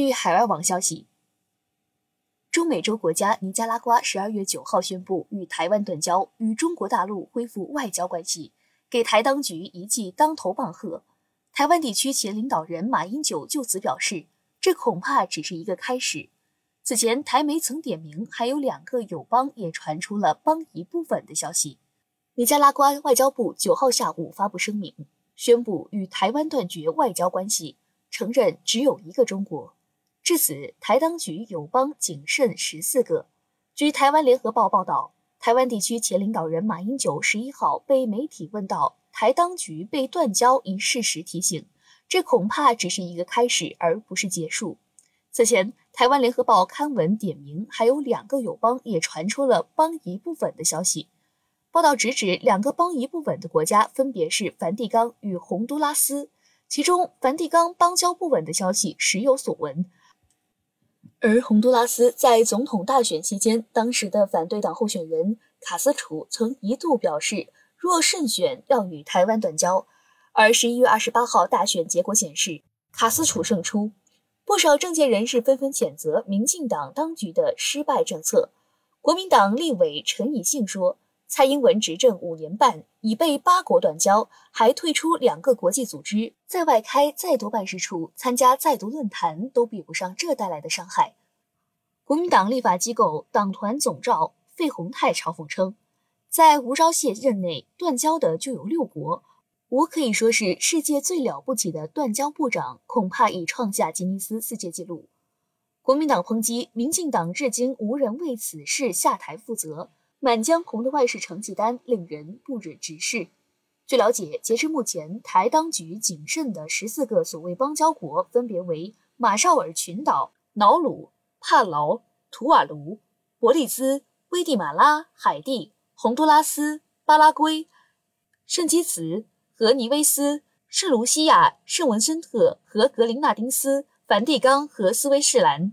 据海外网消息，中美洲国家尼加拉瓜十二月九号宣布与台湾断交，与中国大陆恢复外交关系，给台当局一记当头棒喝。台湾地区前领导人马英九就此表示，这恐怕只是一个开始。此前，台媒曾点名，还有两个友邦也传出了邦谊不稳的消息。尼加拉瓜外交部九号下午发布声明，宣布与台湾断绝外交关系，承认只有一个中国。至此，台当局友邦仅剩十四个。据台湾联合报报道，台湾地区前领导人马英九十一号被媒体问到台当局被断交一事时，提醒，这恐怕只是一个开始，而不是结束。此前，台湾联合报刊文点名，还有两个友邦也传出了邦谊不稳的消息。报道直指两个邦谊不稳的国家分别是梵蒂冈与洪都拉斯，其中梵蒂冈邦交不稳的消息时有所闻。而洪都拉斯在总统大选期间，当时的反对党候选人卡斯楚曾一度表示，若胜选要与台湾断交。而十一月二十八号大选结果显示，卡斯楚胜出。不少政界人士纷纷谴责民进党当局的失败政策。国民党立委陈以信说：“蔡英文执政五年半，已被八国断交，还退出两个国际组织，在外开再多办事处，参加再多论坛，都比不上这带来的伤害。”国民党立法机构党团总召费鸿泰嘲讽称：“在吴钊燮任内断交的就有六国。”我可以说是世界最了不起的断交部长，恐怕已创下吉尼斯世界纪录。国民党抨击民进党至今无人为此事下台负责，《满江红》的外事成绩单令人不忍直视。据了解，截至目前，台当局仅剩的十四个所谓邦交国分别为马绍尔群岛、瑙鲁、帕劳、图瓦卢、伯利兹、危地马拉、海地、洪都拉斯、巴拉圭、圣基茨。和尼维斯、圣卢西亚、圣文森特和格林纳丁斯、梵蒂冈和斯威士兰。